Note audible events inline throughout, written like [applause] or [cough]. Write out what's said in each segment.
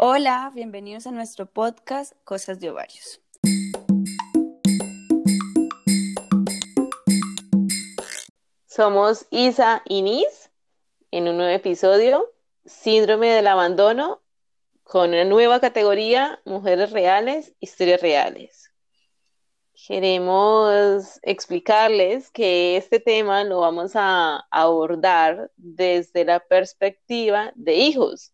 Hola, bienvenidos a nuestro podcast Cosas de Ovarios. Somos Isa y Nis en un nuevo episodio, Síndrome del Abandono, con una nueva categoría, Mujeres Reales, Historias Reales. Queremos explicarles que este tema lo vamos a abordar desde la perspectiva de hijos,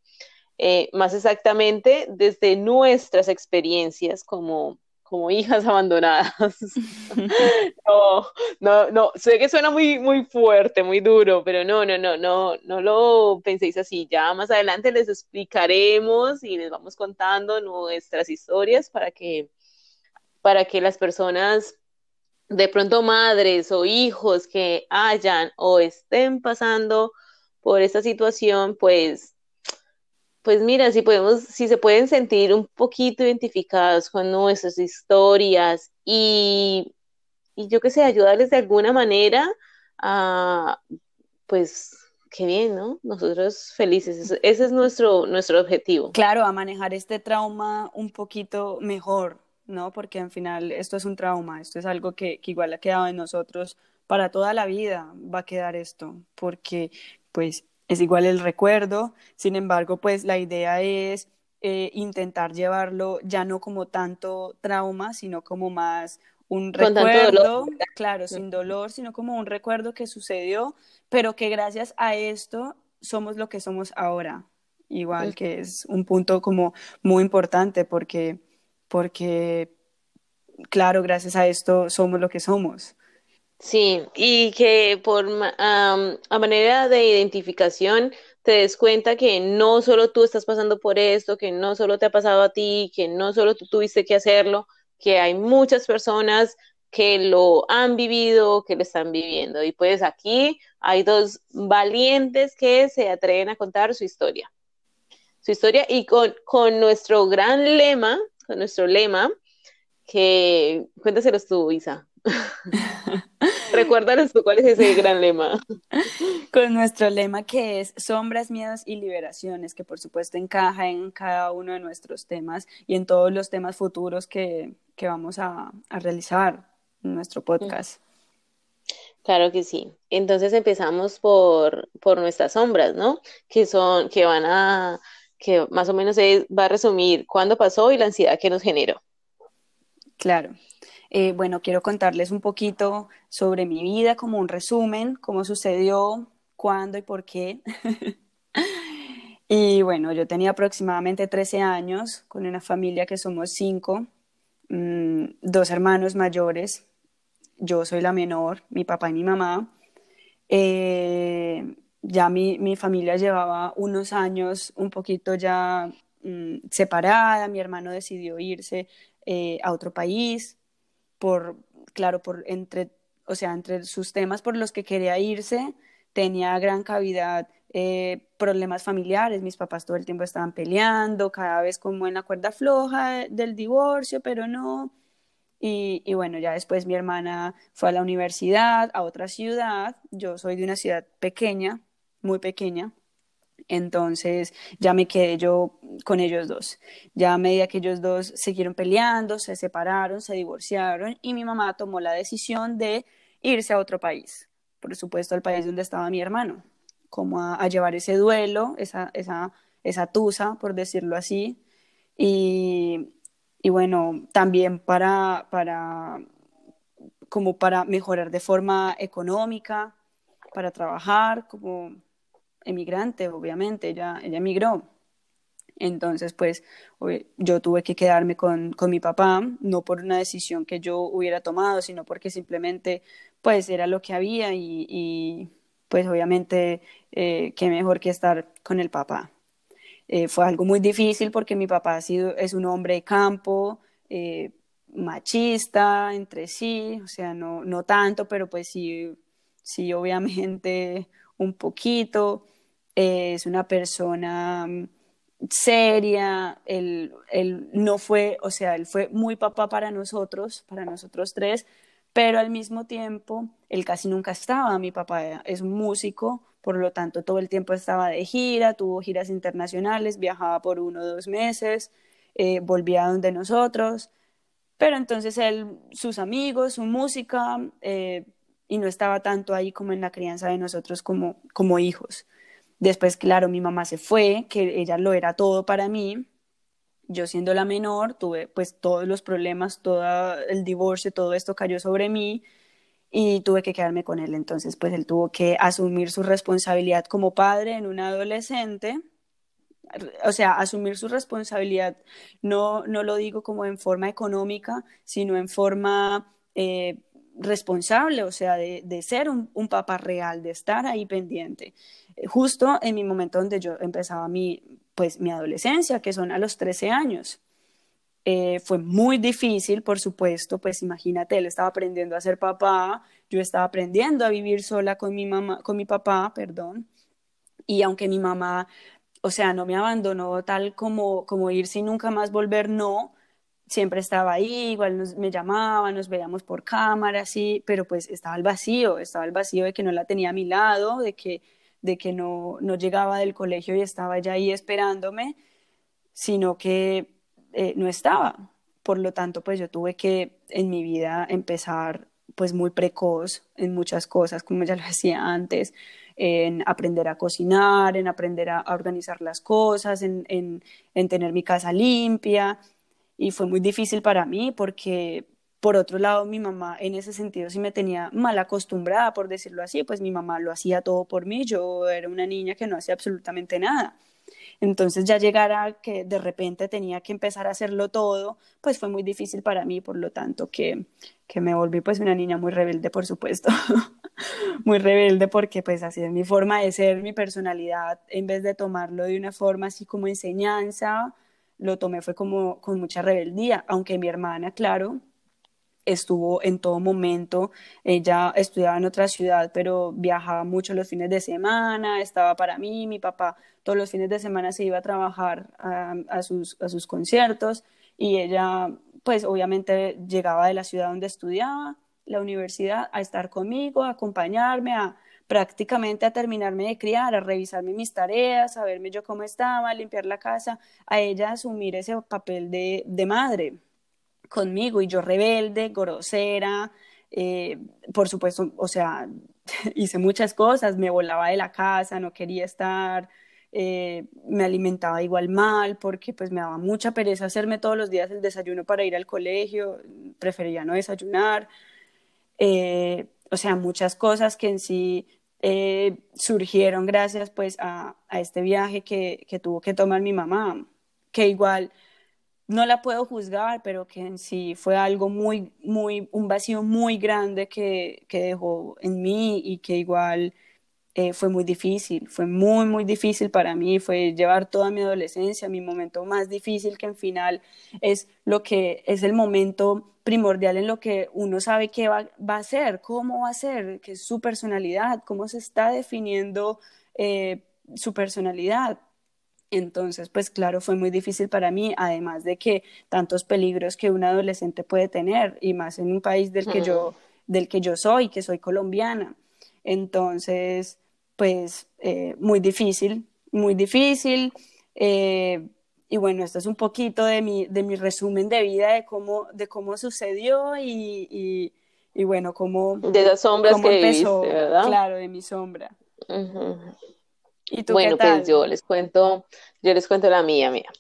eh, más exactamente desde nuestras experiencias como como hijas [laughs] abandonadas. [laughs] no, no, no, sé que suena muy, muy fuerte, muy duro, pero no, no, no, no, no lo penséis así. Ya más adelante les explicaremos y les vamos contando nuestras historias para que, para que las personas, de pronto madres o hijos que hayan o estén pasando por esta situación, pues pues mira, si podemos, si se pueden sentir un poquito identificados con nuestras historias y, yo qué sé, ayudarles de alguna manera a, pues, qué bien, ¿no? Nosotros felices, ese es nuestro, nuestro objetivo. Claro, a manejar este trauma un poquito mejor, ¿no? Porque al final esto es un trauma, esto es algo que, que igual ha quedado en nosotros para toda la vida, va a quedar esto, porque pues es igual el recuerdo, sin embargo, pues la idea es eh, intentar llevarlo ya no como tanto trauma, sino como más un recuerdo, claro, sin dolor, sino como un recuerdo que sucedió, pero que gracias a esto somos lo que somos ahora. Igual que es un punto como muy importante porque, porque, claro, gracias a esto somos lo que somos. Sí, y que por a manera de identificación te des cuenta que no solo tú estás pasando por esto, que no solo te ha pasado a ti, que no solo tú tuviste que hacerlo, que hay muchas personas que lo han vivido, que lo están viviendo. Y pues aquí hay dos valientes que se atreven a contar su historia. Su historia y con, con nuestro gran lema, con nuestro lema, que cuéntaselos tú, Isa. [laughs] Recuérdanos cuál es ese gran lema. Con nuestro lema que es sombras, miedos y liberaciones, que por supuesto encaja en cada uno de nuestros temas y en todos los temas futuros que, que vamos a, a, realizar en nuestro podcast. Claro que sí. Entonces empezamos por, por nuestras sombras, ¿no? Que son, que van a, que más o menos va a resumir cuándo pasó y la ansiedad que nos generó. Claro. Eh, bueno, quiero contarles un poquito sobre mi vida, como un resumen, cómo sucedió, cuándo y por qué. [laughs] y bueno, yo tenía aproximadamente 13 años con una familia que somos cinco, mm, dos hermanos mayores, yo soy la menor, mi papá y mi mamá. Eh, ya mi, mi, familia llevaba unos años un poquito ya mm, separada, mi hermano decidió irse eh, a otro país, por, claro, por entre, o sea, entre sus temas por los que quería irse, tenía gran cavidad eh, problemas familiares, mis papás todo el tiempo estaban peleando, cada vez como en la cuerda floja del divorcio, pero no. Y, y, bueno, ya después mi hermana fue a la universidad, a otra ciudad, yo soy de una ciudad pequeña, muy pequeña, entonces ya me quedé yo con ellos dos. Ya a medida que ellos dos siguieron peleando, se separaron, se divorciaron y mi mamá tomó la decisión de irse a otro país, por supuesto al país donde estaba mi hermano, como a, llevar ese duelo, esa, esa, esa tusa, por decirlo así. Y, y bueno, también para, para, como para mejorar de forma económica, para trabajar, como emigrante, obviamente, ella, ella emigró. Entonces, pues yo tuve que quedarme con, con, mi papá, no por una decisión que yo hubiera tomado, sino porque simplemente, pues era lo que había y, pues obviamente, eh, qué mejor que estar con el papá. Eh, fue algo muy difícil porque mi papá ha sido, es un hombre de campo, eh, machista entre sí, o sea, no, no tanto, pero pues sí, sí, obviamente un poquito es una persona mm, seria, él, él, no fue, o sea, él fue muy papá para nosotros, para nosotros tres, pero al mismo tiempo él casi nunca estaba. Mi papá es músico por lo tanto todo el tiempo estaba de gira, tuvo giras internacionales, viajaba por uno o dos meses, eh, volvía donde nosotros, pero entonces él, sus amigos, su música, eh, y no estaba tanto ahí como en la crianza de nosotros como, como hijos. Después, claro, mi mamá se fue, que ella lo era todo para mí. Yo siendo la menor, tuve pues todos los problemas, todo el divorcio, todo esto cayó sobre mí y tuve que quedarme con él. Entonces, pues él tuvo que asumir su responsabilidad como padre en un adolescente. O sea, asumir su responsabilidad, no, no lo digo como en forma económica, sino en forma eh, responsable, o sea, de, de ser un, un, papá real, de estar ahí pendiente. Justo en mi momento donde yo empezaba mi, pues, mi adolescencia, que son a los 13 años. Eh, fue muy difícil, por supuesto, pues imagínate, él estaba aprendiendo a ser papá, yo estaba aprendiendo a vivir sola con mi mamá, con mi papá, perdón, y aunque mi mamá, o sea, no me abandonó tal como, como irse y nunca más volver, no, siempre estaba ahí, igual nos, me llamaba, nos veíamos por cámara, sí, pero pues estaba el vacío, estaba el vacío de que no la tenía a mi lado, de que, de que no, no llegaba del colegio y estaba ya ahí esperándome, sino que eh, no estaba. Por lo tanto, pues yo tuve que en mi vida empezar pues muy precoz en muchas cosas, como ya lo decía antes, en aprender a cocinar, en aprender a, organizar las cosas, en, en, tener mi casa limpia. Y fue muy difícil para mí porque, por otro lado, mi mamá en ese sentido sí me tenía mal acostumbrada, por decirlo así, pues mi mamá lo hacía todo por mí, yo era una niña que no hacía absolutamente nada. Entonces ya llegar a que de repente tenía que empezar a hacerlo todo, pues fue muy difícil para mí, por lo tanto que, que me volví pues una niña muy rebelde, por supuesto, [laughs] muy rebelde porque pues así es mi forma de ser, mi personalidad, en vez de tomarlo de una forma así como enseñanza, lo tomé fue como con mucha rebeldía, aunque mi hermana, claro, estuvo en todo momento. Ella estudiaba en otra ciudad, pero viajaba mucho los fines de semana, estaba para mí, mi papá todos los fines de semana se iba a trabajar a, sus, conciertos y ella, pues obviamente llegaba de la ciudad donde estudiaba, la universidad, a estar conmigo, a acompañarme, a prácticamente a terminarme de criar, a revisarme mis tareas, a verme yo cómo estaba, a limpiar la casa, a ella asumir ese papel de madre conmigo y yo rebelde, grosera, eh, por supuesto, o sea, [laughs] hice muchas cosas, me volaba de la casa, no quería estar, eh, me alimentaba igual mal porque pues me daba mucha pereza hacerme todos los días el desayuno para ir al colegio, prefería no desayunar, eh, o sea, muchas cosas que en sí surgieron gracias pues a, a este viaje que, que tuvo que tomar mi mamá, que igual no la puedo juzgar, pero que en sí fue algo muy, muy, un vacío muy grande que, que dejó en mí y que igual eh, fue muy difícil, fue muy, muy difícil para mí, fue llevar toda mi adolescencia, mi momento más difícil que en final es lo que es el momento primordial en lo que uno sabe qué va, a ser, cómo va a ser, qué es su personalidad, cómo se está definiendo eh, su personalidad. Entonces, pues claro, fue muy difícil para mí, además de que tantos peligros que un adolescente puede tener, y más en un país del que yo, del que yo soy, que soy colombiana. Entonces, pues eh, muy difícil, muy difícil. Eh, y bueno, esto es un poquito de mi, de mi resumen de vida, de cómo, de cómo sucedió y, y, bueno, cómo... De las sombras que empezó, ¿verdad? Claro, de mi sombra bueno, pues yo les cuento, yo les cuento la mía, mía.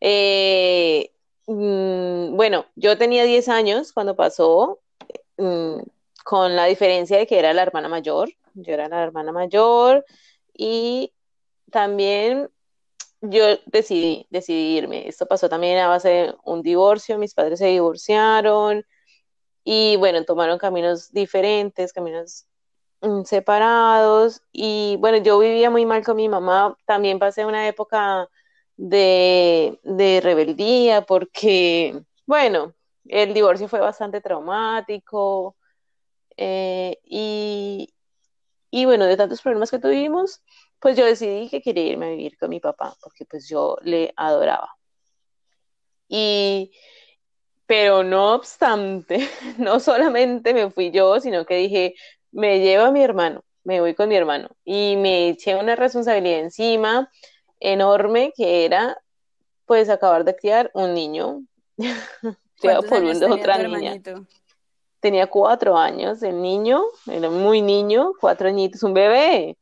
Eh, mm, bueno, yo tenía 10 años cuando pasó, mm, con la diferencia de que era la hermana mayor, yo era la hermana mayor y también yo decidí, decidí irme. Esto pasó también a base de un divorcio, mis padres se divorciaron y bueno, tomaron caminos diferentes, caminos separados y bueno, yo vivía muy mal con mi mamá, también pasé una época de, rebeldía porque, bueno, el divorcio fue bastante traumático eh, y, y bueno, de tantos problemas que tuvimos, pues yo decidí que quería irme a vivir con mi papá porque pues yo le adoraba. Y, pero no obstante, [laughs] no solamente me fui yo, sino que dije, me lleva mi hermano. me voy con mi hermano. Y me eché una responsabilidad encima enorme que era, pues, acabar de criar un niño. [laughs] por una otra niña. Tenía cuatro años, el niño, era muy niño, cuatro añitos, un bebé.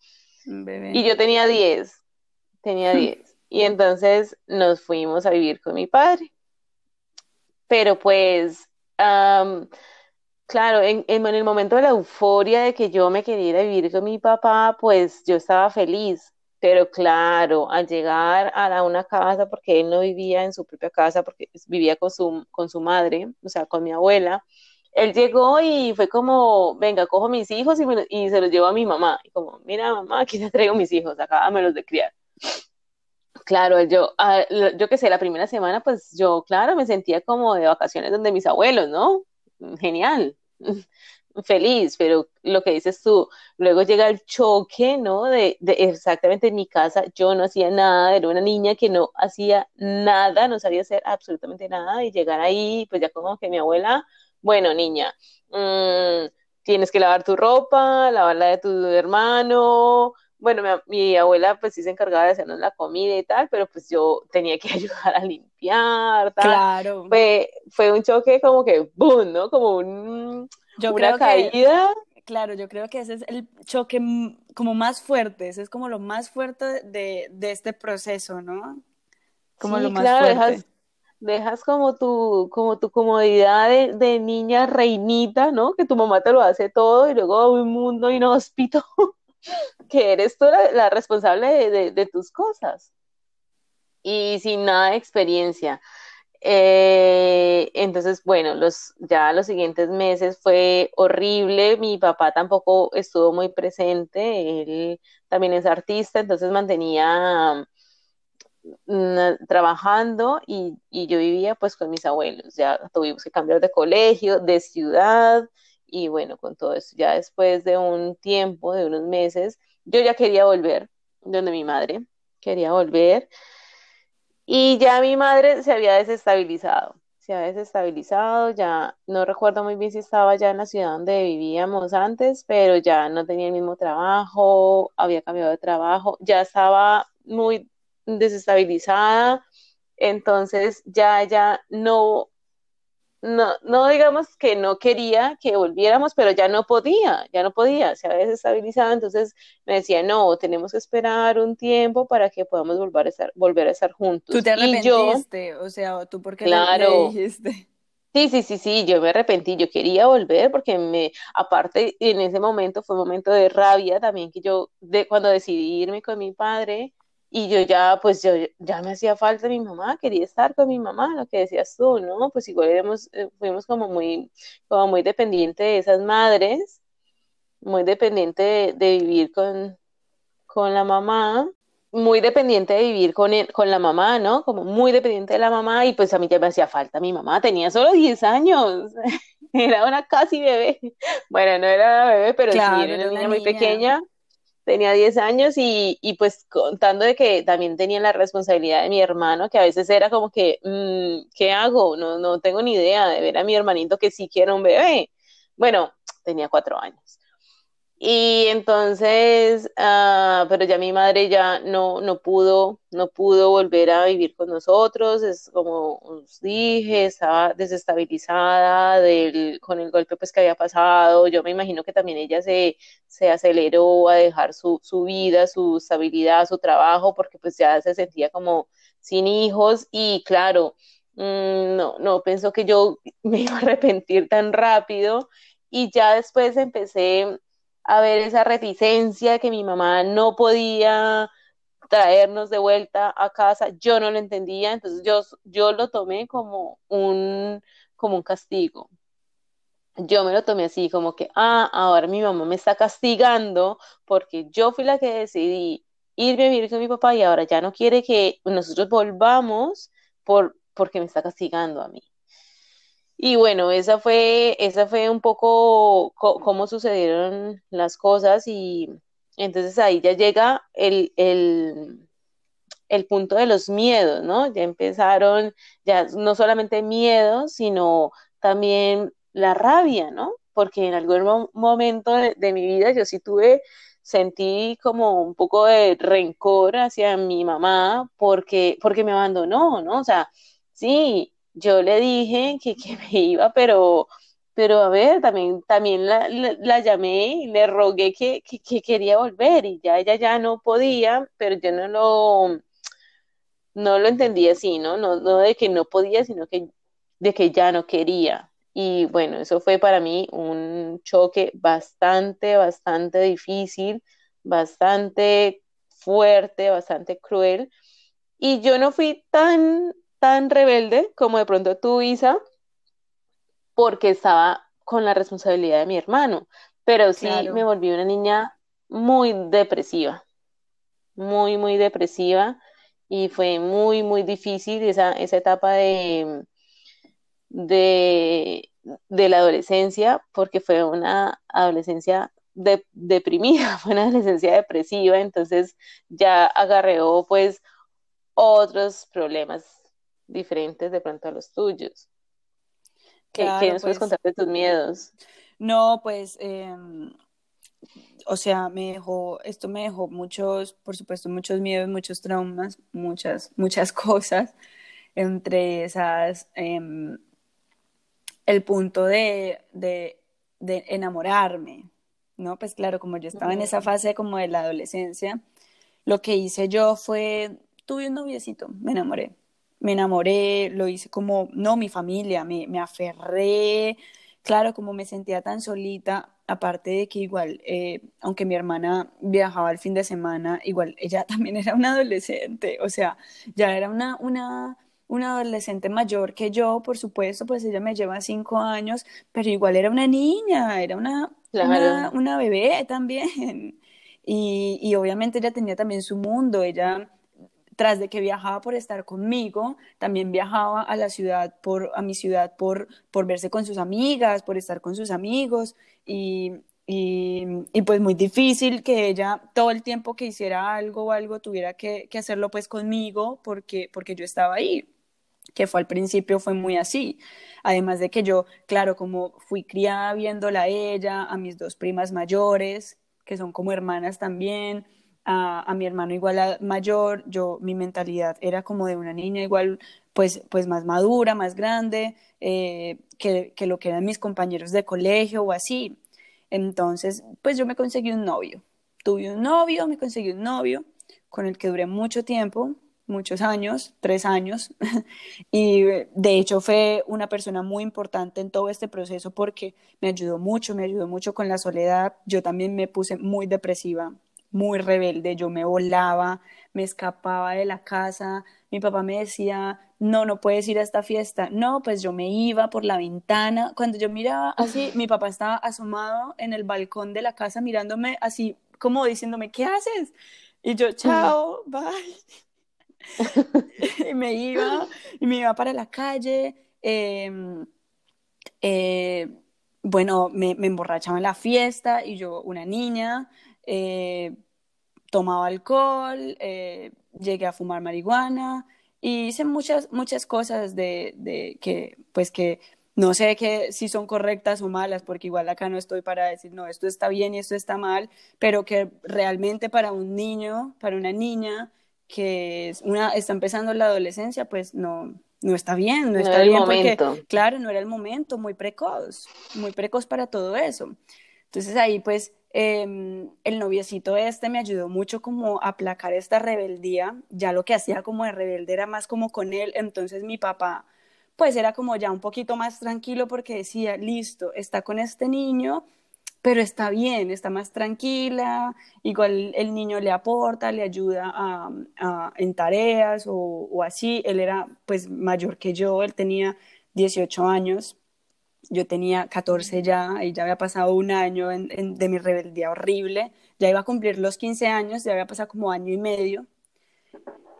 Un bebé. Y yo tenía diez, tenía [laughs] diez. y entonces nos fuimos a vivir con mi padre. Pero pues, claro, en, en, el momento de la euforia de que yo me quería vivir con mi papá, pues yo estaba feliz. Pero claro, al llegar a una casa, porque él no vivía en su propia casa, porque vivía con su, con su madre, o sea, con mi abuela, él llegó y fue como, venga, cojo mis hijos y, y se los llevo a mi mamá. Como, mira, mamá, aquí te traigo mis hijos, los de criar. Claro, yo, yo que sé, la primera semana, pues yo, claro, me sentía como de vacaciones donde mis abuelos, ¿no? Genial, [laughs] feliz, pero lo que dices tú, luego llega el choque, ¿no? De, de, exactamente en mi casa, yo no hacía nada, era una niña que no hacía nada, no sabía hacer absolutamente nada, y llegar ahí, pues ya como que mi abuela, bueno, niña, mmm, tienes que lavar tu ropa, lavar la de tu hermano, bueno, mi, abuela pues sí se encargaba de hacernos la comida y tal, pero pues yo tenía que [laughs] ayudar a limpiar, tal. Claro. Fue, fue un choque como que, boom, ¿no? Como un, una caída. claro, yo creo que ese es el choque como más fuerte, ese es como lo más fuerte de, este proceso, ¿no? Como lo más fuerte. Dejas, dejas como tu, como tu comodidad de, de, niña reinita, ¿no? Que tu mamá te lo hace todo y luego un mundo inhóspito [laughs] que eres tú la, responsable de, tus cosas y sin nada de experiencia. Eh, entonces, bueno, los, ya los siguientes meses fue horrible. Mi papá tampoco estuvo muy presente. Él también es artista, entonces mantenía mm, trabajando y, y, yo vivía pues con mis abuelos. Ya tuvimos que cambiar de colegio, de ciudad y bueno, con todo eso, ya después de un tiempo, de unos meses, yo ya quería volver donde mi madre, quería volver. Y ya mi madre se había desestabilizado, se había desestabilizado, ya no recuerdo muy bien si estaba ya en la ciudad donde vivíamos antes, pero ya no tenía el mismo trabajo, había cambiado de trabajo, ya estaba muy desestabilizada, entonces ya ya no no, no digamos que no quería que volviéramos, pero ya no podía, ya no podía, se había desestabilizado, entonces me decía, no, tenemos que esperar un tiempo para que podamos volver a estar, volver a estar juntos. ¿Tú te arrepentiste? o sea, ¿tú por qué claro, dijiste? Sí, sí, sí, sí, yo me arrepentí, yo quería volver porque me, aparte en ese momento fue un momento de rabia también que yo, de, cuando decidí irme con mi padre, y yo ya, pues yo ya me hacía falta mi mamá, quería estar con mi mamá, lo que decías tú, ¿no? Pues igual éramos, eh, fuimos como muy, como muy dependientes de esas madres, muy dependiente de, vivir con, con la mamá, muy dependiente de vivir con, con la mamá, ¿no? Como muy dependiente de la mamá y pues a mí ya me hacía falta mi mamá, tenía solo 10 años, [laughs] era una casi bebé, bueno, no era bebé, pero sí, era una niña muy pequeña tenía 10 años y, y, pues contando de que también tenía la responsabilidad de mi hermano, que a veces era como que, mm, ¿qué hago? No, no tengo ni idea de ver a mi hermanito que sí quiere un bebé. Bueno, tenía cuatro años. Y entonces, uh, pero ya mi madre ya no, no pudo, no pudo volver a vivir con nosotros, es como os dije, estaba desestabilizada del, con el golpe pues que había pasado, yo me imagino que también ella se, se aceleró a dejar su, su vida, su estabilidad, su trabajo, porque pues ya se sentía como sin hijos. Y claro, mmm, no, no pensó que yo [laughs] me iba a arrepentir tan rápido. Y ya después empecé a ver esa reticencia que mi mamá no podía traernos de vuelta a casa, yo no lo entendía, entonces yo, yo lo tomé como un, como un castigo. Yo me lo tomé así, como que, ah, ahora mi mamá me está castigando porque yo fui la que decidí irme a vivir con mi papá y ahora ya no quiere que nosotros volvamos por, porque me está castigando a mí. Y bueno, esa fue, esa fue un poco cómo sucedieron las cosas y entonces ahí ya llega el, el, el, punto de los miedos, ¿no? Ya empezaron, ya no solamente miedos, sino también la rabia, ¿no? Porque en algún momento de, mi vida yo sí tuve sentí como un poco de rencor hacia mi mamá porque, porque me abandonó, ¿no? O sea, sí, yo le dije que, que me iba, pero, pero a ver, también, también la, la, llamé y le rogué que, que, quería volver y ya ella ya no podía, pero yo no lo, no lo entendí así, ¿no? No, no de que no podía, sino que de que ya no quería. Y bueno, eso fue para mí un choque bastante, bastante difícil, bastante fuerte, bastante cruel. Y yo no fui tan, tan rebelde como de pronto tú, Isa, porque estaba con la responsabilidad de mi hermano, pero sí me volví una niña muy depresiva, muy, muy depresiva y fue muy, muy difícil esa, esa etapa de, de, la adolescencia, porque fue una adolescencia deprimida, [laughs] fue una adolescencia depresiva, entonces ya agarreó pues otros problemas diferentes de pronto a los tuyos. ¿Qué, nos puedes pues contar de tus miedos? No, pues, em, o sea, me dejó, esto me dejó muchos, por supuesto, muchos miedos, muchos traumas, muchas, muchas [laughs] cosas. Entre esas, em, el punto de, de, de, enamorarme, ¿no? Pues claro, como yo estaba en esa fase como de la adolescencia, lo que hice yo fue, tuve un noviecito, me enamoré me enamoré, lo hice como, no, mi familia, me, me aferré, claro, como me sentía tan solita, aparte de que igual, eh, aunque mi hermana viajaba el fin de semana, igual ella [laughs] también era una adolescente, o sea, ya era una, una, una adolescente mayor que yo, por supuesto, pues ella me lleva cinco años, pero igual era una niña, era una, una, una, bebé también. [laughs] Y, y obviamente ella tenía también su mundo, ella tras de que viajaba por estar conmigo, también viajaba a la ciudad, por, a mi ciudad, por, por verse con sus amigas, por estar con sus amigos y, y, pues muy difícil que ella todo el tiempo que hiciera algo o algo tuviera que, hacerlo pues conmigo porque, porque yo estaba ahí, que fue al principio fue muy así. Además de que yo, claro, como fui criada viéndola a ella, a mis dos primas mayores, que son como hermanas también, a, mi hermano igual mayor, yo mi mentalidad era como de una niña igual pues, pues más madura, más grande, eh, que, que, lo que eran mis compañeros de colegio o así. Entonces, pues yo me conseguí un novio. Tuve un novio, me conseguí un novio con el que duré mucho tiempo, muchos años, tres años, [laughs] y de hecho fue una persona muy importante en todo este proceso porque me ayudó mucho, me ayudó mucho con la soledad. Yo también me puse muy depresiva muy rebelde, yo me volaba, me escapaba de la casa, mi papá me decía, no, no puedes ir a esta fiesta, no, pues yo me iba por la ventana, cuando yo miraba así, [laughs] mi papá estaba asomado en el balcón de la casa mirándome así, como diciéndome, ¿qué haces? Y yo, [laughs] chao, bye. [laughs] y me iba, y me iba para la calle, em, eh, bueno, me, me emborrachaba en la fiesta y yo, una niña, eh, tomaba alcohol, eh, llegué a fumar marihuana y hice muchas, muchas cosas de, de, que, pues que no sé que, si son correctas o malas, porque igual acá no estoy para decir, no, esto está bien y esto está mal, pero que realmente para un niño, para una niña que es una, está empezando la adolescencia, pues no, no está bien, no, está bien porque, claro, no era el momento, muy precoz, muy precoz para todo eso. Entonces ahí pues Em, el noviecito este me ayudó mucho como a aplacar esta rebeldía, ya lo que hacía como de rebelde era más como con él, entonces mi papá pues era como ya un poquito más tranquilo porque decía, listo, está con este niño, pero está bien, está más tranquila, igual el niño le aporta, le ayuda a, en tareas o, o así, él era pues mayor que yo, él tenía 18 años yo tenía 14 ya y ya había pasado un año de mi rebeldía horrible, ya iba a cumplir los 15 años, ya había pasado como año y medio.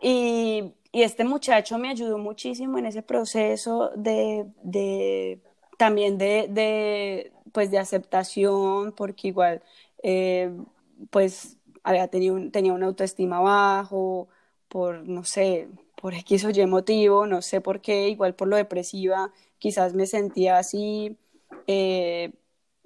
Y, este muchacho me ayudó muchísimo en ese proceso de, de también de, de, pues de aceptación, porque igual, eh, pues había tenido tenía una autoestima bajo, por, no sé, por X o Y motivo, no sé por qué, igual por lo depresiva quizás me sentía así, eh,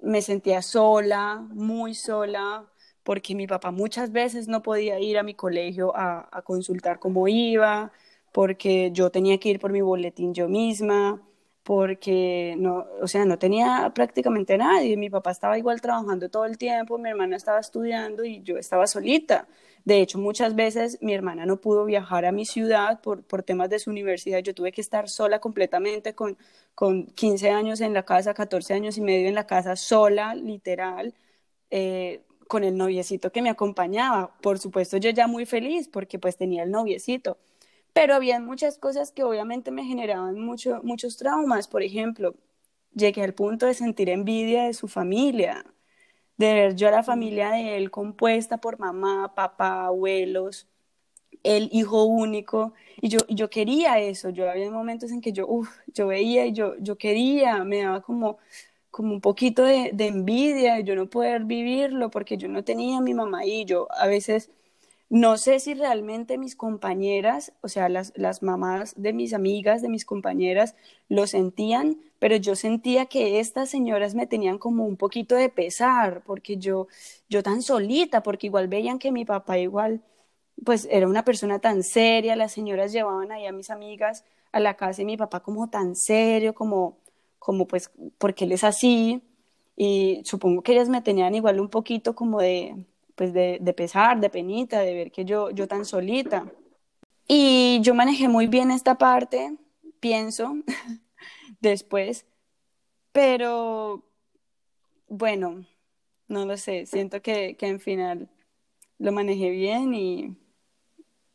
me sentía sola, muy sola, porque mi papá muchas veces no podía ir a mi colegio a, a consultar cómo iba, porque yo tenía que ir por mi boletín yo misma, porque no, o sea, no tenía prácticamente nadie. Mi papá estaba igual trabajando todo el tiempo, mi hermana estaba estudiando y yo estaba solita. De hecho, muchas veces mi hermana no pudo viajar a mi ciudad por, por temas de su universidad. Yo tuve que estar sola completamente con, con 15 años en la casa, 14 años y medio en la casa, sola, literal, eh, con el noviecito que me acompañaba. Por supuesto, yo ya muy feliz porque pues tenía el noviecito pero había muchas cosas que obviamente me generaban mucho, muchos traumas. Por ejemplo, llegué al punto de sentir envidia de su familia, de ver yo a la familia de él compuesta por mamá, papá, abuelos, el hijo único, y yo, yo quería eso, yo había momentos en que yo, uf, yo veía y yo, yo quería, me daba como, como un poquito de, envidia de yo no poder vivirlo porque yo no tenía mi mamá y yo a veces no sé si realmente mis compañeras, o sea, las, las mamás de mis amigas, de mis compañeras, lo sentían, pero yo sentía que estas señoras me tenían como un poquito de pesar, porque yo, yo tan solita, porque igual veían que mi papá igual, pues era una persona tan seria, las señoras llevaban ahí a mis amigas a la casa y mi papá como tan serio, como, como pues, porque él es así, y supongo que ellas me tenían igual un poquito como de, pues de, de, pesar, de penita, de ver que yo, yo tan solita. Y yo manejé muy bien esta parte, pienso, [laughs] después, pero bueno, no lo sé, siento que, que en final lo manejé bien y,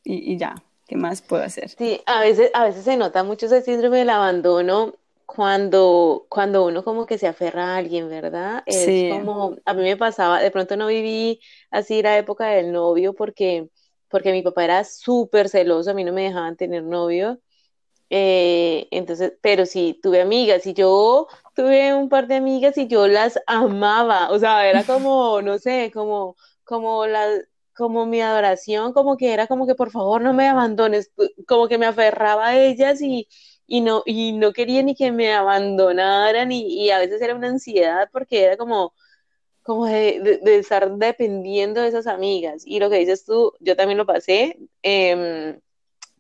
y, y, ya, ¿qué más puedo hacer? Sí, a veces, a veces se nota mucho ese síndrome del abandono cuando, cuando uno como que se aferra a alguien, ¿verdad? Es Sí, como, a mí me pasaba, de pronto no viví así la época del novio porque, porque mi papá era súper celoso, a mí no me dejaban tener novio, eh, entonces, pero sí, tuve amigas y yo tuve un par de amigas y yo las amaba, o sea, era [laughs] como, no sé, como, como la, como mi adoración, como que era como que por favor no me abandones, como que me aferraba a ellas y y no, y no quería ni que me abandonaran y, a veces era una ansiedad porque era como, como de, estar dependiendo de esas amigas. Y lo que dices tú, yo también lo pasé, eh,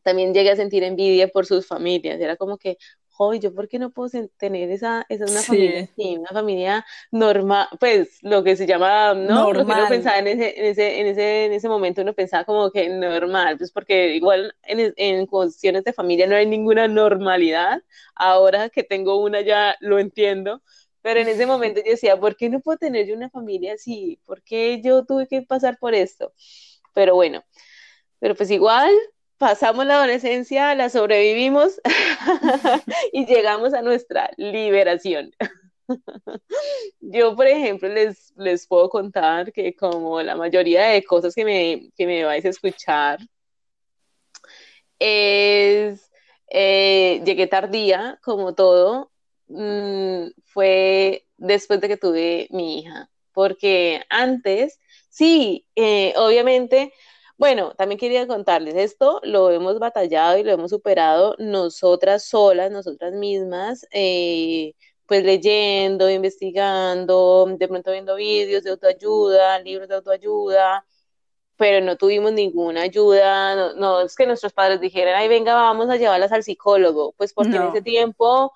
también llegué a sentir envidia por sus familias, era como que, hoy yo por qué no puedo tener esa, esa una familia sí, así, una familia normal, pues lo que se llama, ¿no? Lo que uno normal. pensaba en ese, en ese, en ese, en ese momento, uno pensaba como que normal, pues porque igual en, en cuestiones de familia no hay ninguna normalidad, ahora que tengo una ya lo entiendo, pero en ese momento yo decía, ¿por qué no puedo tener yo una familia así? ¿Por qué yo tuve que pasar por esto? Pero bueno, pero pues igual pasamos la adolescencia, la sobrevivimos [laughs] y llegamos a nuestra liberación. [laughs] Yo, por ejemplo, les, les puedo contar que como la mayoría de cosas que me, que me vais a escuchar es, eh, llegué tardía, como todo, mmm, fue después de que tuve mi hija, porque antes, sí, eh, obviamente bueno, también quería contarles esto, lo hemos batallado y lo hemos superado nosotras solas, nosotras mismas, eh, pues leyendo, investigando, de pronto viendo vídeos de autoayuda, libros de autoayuda, pero no tuvimos ninguna ayuda, no, no es que nuestros padres dijeran, ay, venga, vamos a llevarlas al psicólogo, pues porque en ese tiempo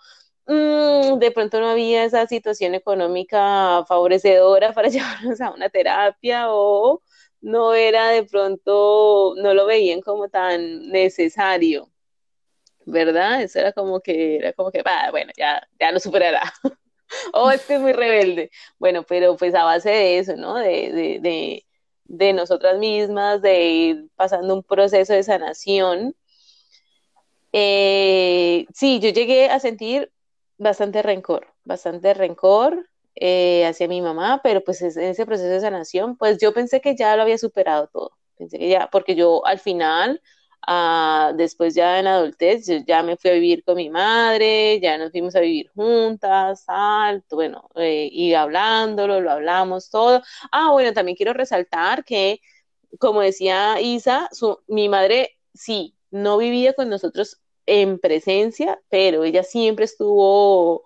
mmm, de pronto no había esa situación económica favorecedora [laughs] para [laughs] llevarnos a una terapia o no era de pronto, no lo veían como tan necesario, ¿verdad? Eso era como que, era como que, bah, bueno, ya, ya lo superará. [laughs] oh, es que es muy rebelde. Bueno, pero pues a base de eso, ¿no? De, de, de, de nosotras mismas, de ir pasando un proceso de sanación. Eh, sí, yo llegué a sentir bastante rencor, bastante rencor eh, hacia mi mamá, pero pues en ese proceso de sanación, pues yo pensé que ya lo había superado todo, pensé que ya, porque yo al final, uh, después ya en adultez, yo ya me fui a vivir con mi madre, ya nos fuimos a vivir juntas, alto, bueno, eh, y hablándolo, lo hablamos todo. Ah, bueno, también quiero resaltar que, como decía Isa, mi madre sí, no vivía con nosotros en presencia, pero ella siempre estuvo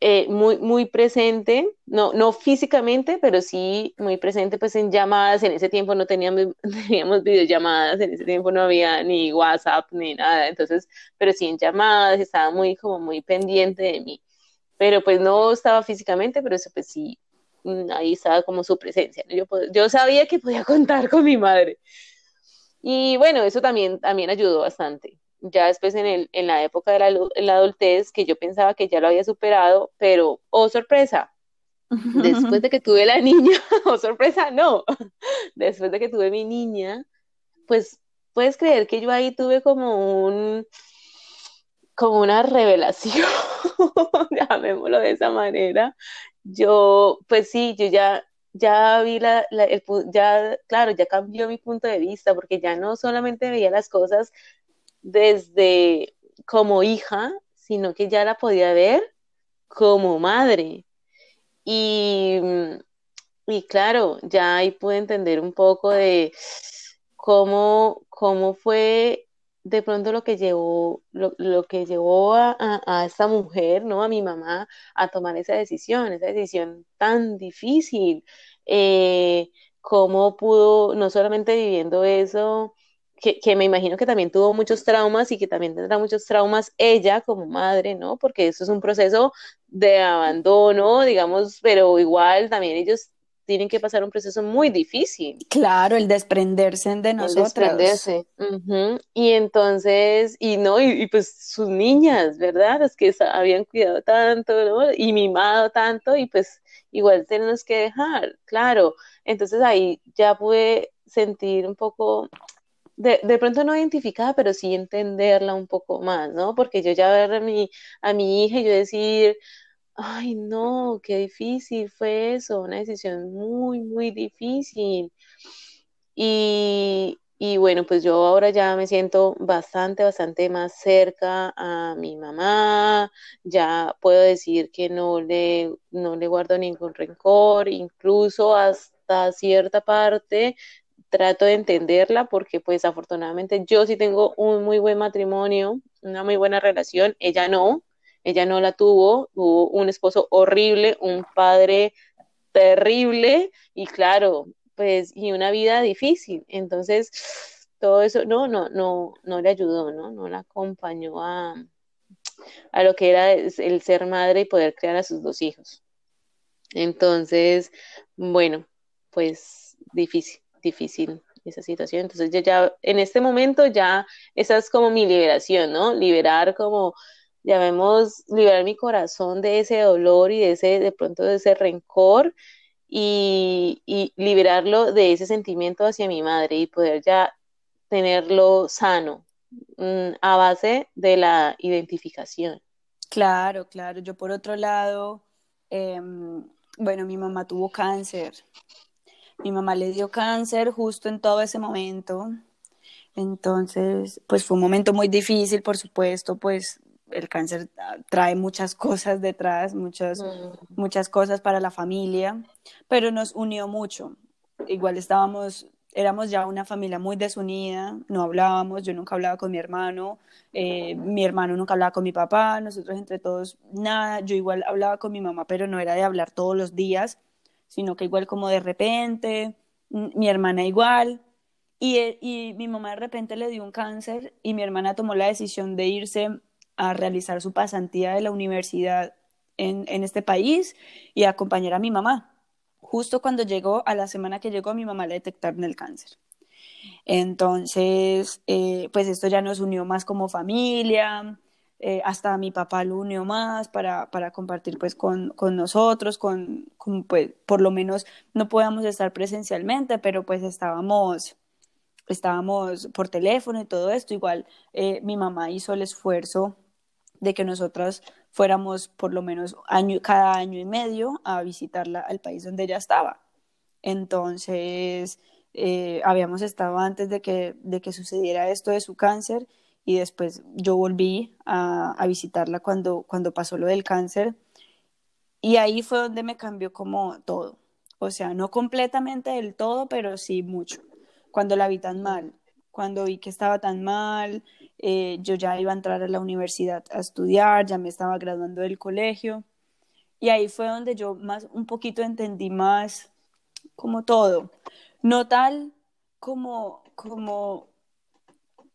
eh, muy, muy presente, no, no físicamente, pero sí muy presente pues en llamadas. En ese tiempo no teníamos, [laughs] teníamos videollamadas, en ese tiempo no había ni WhatsApp ni nada, entonces, pero sí en llamadas, estaba muy como muy pendiente de mí. Pero pues no estaba físicamente, pero eso pues sí, mm, ahí estaba como su presencia. Yo, yo sabía que podía [laughs] contar con mi madre. Y bueno, eso también, también ayudó bastante ya después en, el, en la época de la, adultez, que yo pensaba que ya lo había superado, pero, oh sorpresa, después de que tuve la niña, [laughs] oh sorpresa, no, [laughs] después de que tuve mi niña, pues puedes creer que yo ahí tuve como un, como una revelación, [laughs] llamémoslo de esa manera. Yo, pues sí, yo ya, ya vi la, el, ya, claro, ya cambió mi punto de vista, porque ya no solamente veía las cosas desde como hija, sino que ya la podía ver como madre. Y, y claro, ya ahí pude entender un poco de cómo, cómo fue de pronto lo que llevó, lo, que llevó a, a, esta mujer, ¿no? A mi mamá, a tomar esa decisión, esa decisión tan difícil. Eh, cómo pudo, no solamente viviendo eso, que, me imagino que también tuvo muchos traumas y que también tendrá muchos traumas ella como madre, ¿no? Porque eso es un proceso de abandono, digamos, pero igual también ellos tienen que pasar un proceso muy difícil. Claro, el desprenderse de nosotros. desprenderse. Y entonces, y no, y, pues sus niñas, ¿verdad? Es que habían cuidado tanto, ¿no? Y mimado tanto, y pues igual tenemos que dejar, claro. Entonces ahí ya pude sentir un poco de, de, pronto no identificada, pero sí entenderla un poco más, ¿no? Porque yo ya ver a mi, a mi hija y yo decir, ay, no, qué difícil fue eso, una decisión muy, muy difícil. Y, y bueno, pues yo ahora ya me siento bastante, bastante más cerca a mi mamá, ya puedo decir que no le, no le guardo ningún rencor, incluso hasta cierta parte trato de entenderla porque pues afortunadamente yo sí tengo un muy buen matrimonio, una muy buena relación, ella no, ella no la tuvo, tuvo un esposo horrible, un padre terrible y claro, pues y una vida difícil. Entonces, todo eso no no no no le ayudó, ¿no? No la acompañó a a lo que era el ser madre y poder crear a sus dos hijos. Entonces, bueno, pues difícil difícil esa situación. Entonces ya, ya, en este momento ya esa es como mi liberación, ¿no? Liberar como, llamemos, liberar mi corazón de ese dolor y de ese, de pronto de ese rencor y, y liberarlo de ese sentimiento hacia mi madre y poder ya tenerlo sano mm, a base de la identificación. Claro, claro. Yo por otro lado, em, bueno, mi mamá tuvo cáncer mi mamá le dio cáncer justo en todo ese momento. Entonces, pues fue un momento muy difícil, por supuesto, pues el cáncer trae muchas cosas detrás, muchas, mm. muchas cosas para la familia, pero nos unió mucho. Igual estábamos, éramos ya una familia muy desunida, no hablábamos, yo nunca hablaba con mi hermano, eh, mi hermano nunca hablaba con mi papá, nosotros entre todos nada, yo igual hablaba con mi mamá, pero no era de hablar todos los días, sino que igual como de repente, mi hermana igual, y, e, y, mi mamá de repente le dio un cáncer y mi hermana tomó la decisión de irse a realizar su pasantía de la universidad en, en este país y acompañar a mi mamá. Justo cuando llegó, a la semana que llegó, mi mamá le detectaron el cáncer. Entonces, eh, pues esto ya nos unió más como familia, eh, hasta mi papá lo unió más para, para compartir pues con, con nosotros, con, pues por lo menos no podíamos estar presencialmente, pero pues estábamos, estábamos por teléfono y todo esto. Igual eh, mi mamá hizo el esfuerzo de que nosotras fuéramos por lo menos año, cada año y medio a visitarla al país donde ella estaba. Entonces, eh, habíamos estado antes de que, de que sucediera esto de su cáncer y después yo volví a, a, visitarla cuando, cuando pasó lo del cáncer. Y ahí fue donde me cambió como todo, o sea, no completamente del todo, pero sí mucho, cuando la vi tan mal, cuando vi que estaba tan mal, eh, yo ya iba a entrar a la universidad a estudiar, ya me estaba graduando del colegio. Y ahí fue donde yo más, un poquito entendí más como todo. No tal como, como,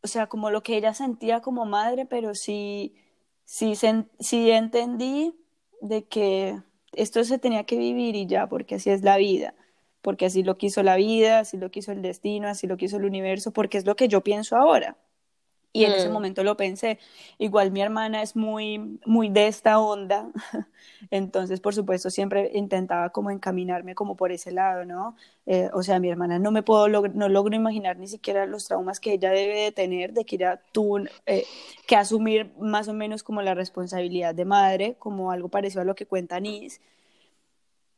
o sea, como lo que ella sentía como madre, pero sí, sí, sí entendí de que esto se tenía que vivir y ya, porque así es la vida, porque así lo quiso la vida, así lo quiso el destino, así lo quiso el universo, porque es lo que yo pienso ahora. Y en ese mm. momento lo pensé. Igual mi hermana es muy, muy de esta onda, [laughs] entonces por supuesto siempre intentaba como encaminarme como por ese lado, ¿no? Eh, o sea, mi hermana no me puedo, no logro imaginar ni siquiera los traumas que ella debe de tener, de que ella tuvo eh, que asumir más o menos como la responsabilidad de madre, como algo parecido a lo que cuenta Nis.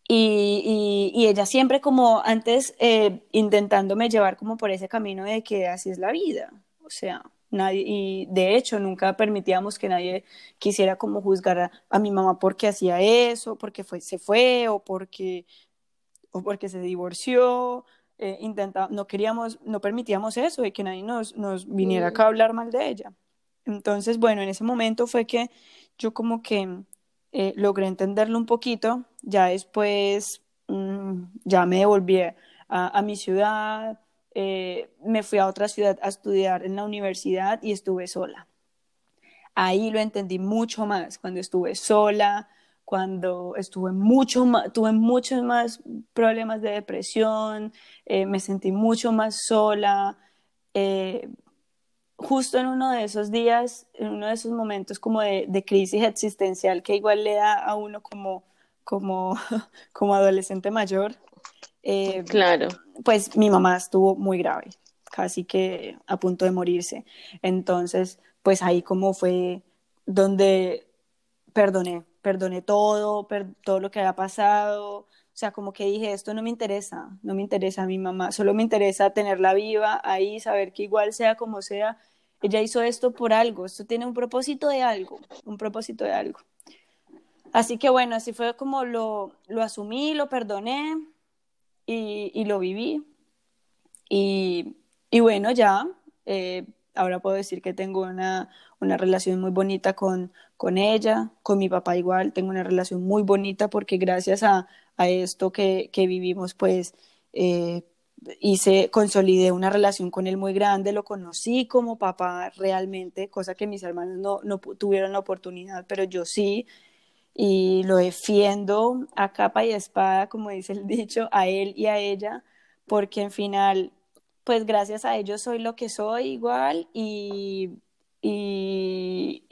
Y, y, ella siempre como antes eh, intentándome llevar como por ese camino de que así es la vida, o sea, Nadie, y de hecho nunca permitíamos que nadie quisiera como juzgar a, mi mamá porque hacía eso, porque fue, se fue o porque, o porque se divorció. Eh, no queríamos, no permitíamos eso y que nadie nos, nos viniera acá a hablar mal de ella. Entonces, bueno, en ese momento fue que yo como que eh, logré entenderlo un poquito, ya después mm, ya me devolví a, a mi ciudad, eh, me fui a otra ciudad a estudiar en la universidad y estuve sola. Ahí lo entendí mucho más, cuando estuve sola, cuando estuve mucho más, tuve muchos más problemas de depresión, eh, me sentí mucho más sola. Eh, justo en uno de esos días, en uno de esos momentos como de, de crisis existencial que igual le da a uno como, como, [laughs] como adolescente mayor, eh, claro. Pues mi mamá estuvo muy grave, casi que a punto de morirse. Entonces, pues ahí como fue donde perdoné, perdoné todo, todo lo que había pasado. O sea, como que dije, esto no me interesa, no me interesa a mi mamá, solo me interesa tenerla viva ahí, saber que igual sea como sea, ella hizo esto por algo, esto tiene un propósito de algo, un propósito de algo. Así que bueno, así fue como lo, lo asumí, lo perdoné, y, lo viví. Y, bueno, ya, eh, ahora puedo decir que tengo una, relación muy bonita con, con ella, con mi papá igual, tengo una relación muy bonita porque gracias a, esto que, vivimos, pues eh, hice, consolidé una relación con él muy grande, lo conocí como papá realmente, cosa que mis hermanos no, no tuvieron la oportunidad, pero yo sí, y lo defiendo a capa y espada, como dice el [laughs] dicho, a él y a ella, porque en final, pues gracias a ellos soy lo que soy igual y, y,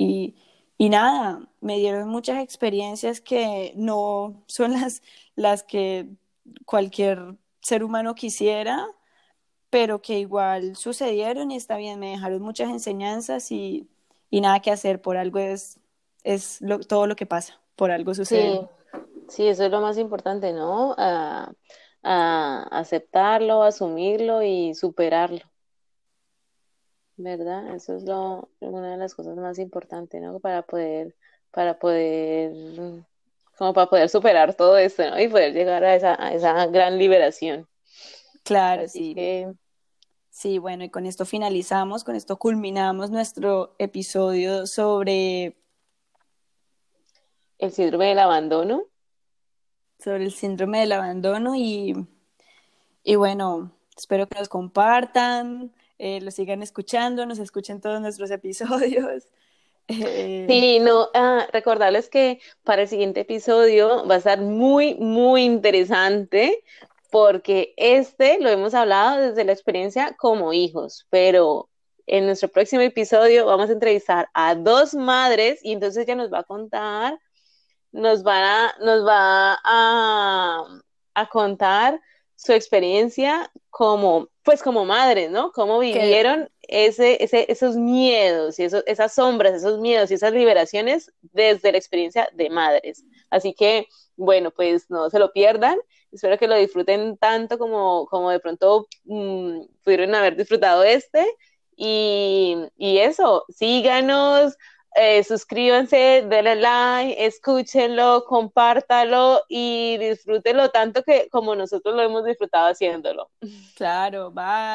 y, nada, me dieron muchas experiencias que no [laughs] son las, las que cualquier ser humano quisiera, pero que igual sucedieron y está bien, me dejaron muchas enseñanzas y, y nada que hacer, por algo es, es todo lo que pasa por algo sucede. Sí, eso es lo más importante, ¿no? A, aceptarlo, asumirlo y superarlo. ¿Verdad? Eso es lo, una de las cosas más importantes, ¿no? Para poder, para poder, como para poder superar todo esto, ¿no? Y poder llegar a esa, a esa gran liberación. Claro, sí. Sí, bueno, y con esto finalizamos, con esto culminamos nuestro episodio sobre el síndrome del abandono. Sobre el síndrome del abandono y, y bueno, espero que nos compartan, eh, lo sigan escuchando, nos escuchen todos nuestros [laughs] episodios. Eh, sí, no, ah, recordarles que para el siguiente episodio va a estar muy, muy interesante porque este lo hemos hablado desde la experiencia como hijos, pero en nuestro próximo episodio vamos a entrevistar a dos madres y entonces ella nos va a contar nos, va, nos va a, a contar su experiencia como, pues como madres, ¿no? Cómo vivieron ese, ese, esos miedos y esos, esas sombras, esos miedos y esas liberaciones desde la experiencia de madres. Así que, bueno, pues no se lo pierdan. Espero que lo disfruten tanto como, como de pronto mm, pudieron haber disfrutado este. Y, y eso, síganos, eh, suscríbanse, denle like, escúchenlo, compártalo y disfrútenlo tanto que como nosotros lo hemos disfrutado haciéndolo. Claro, bye.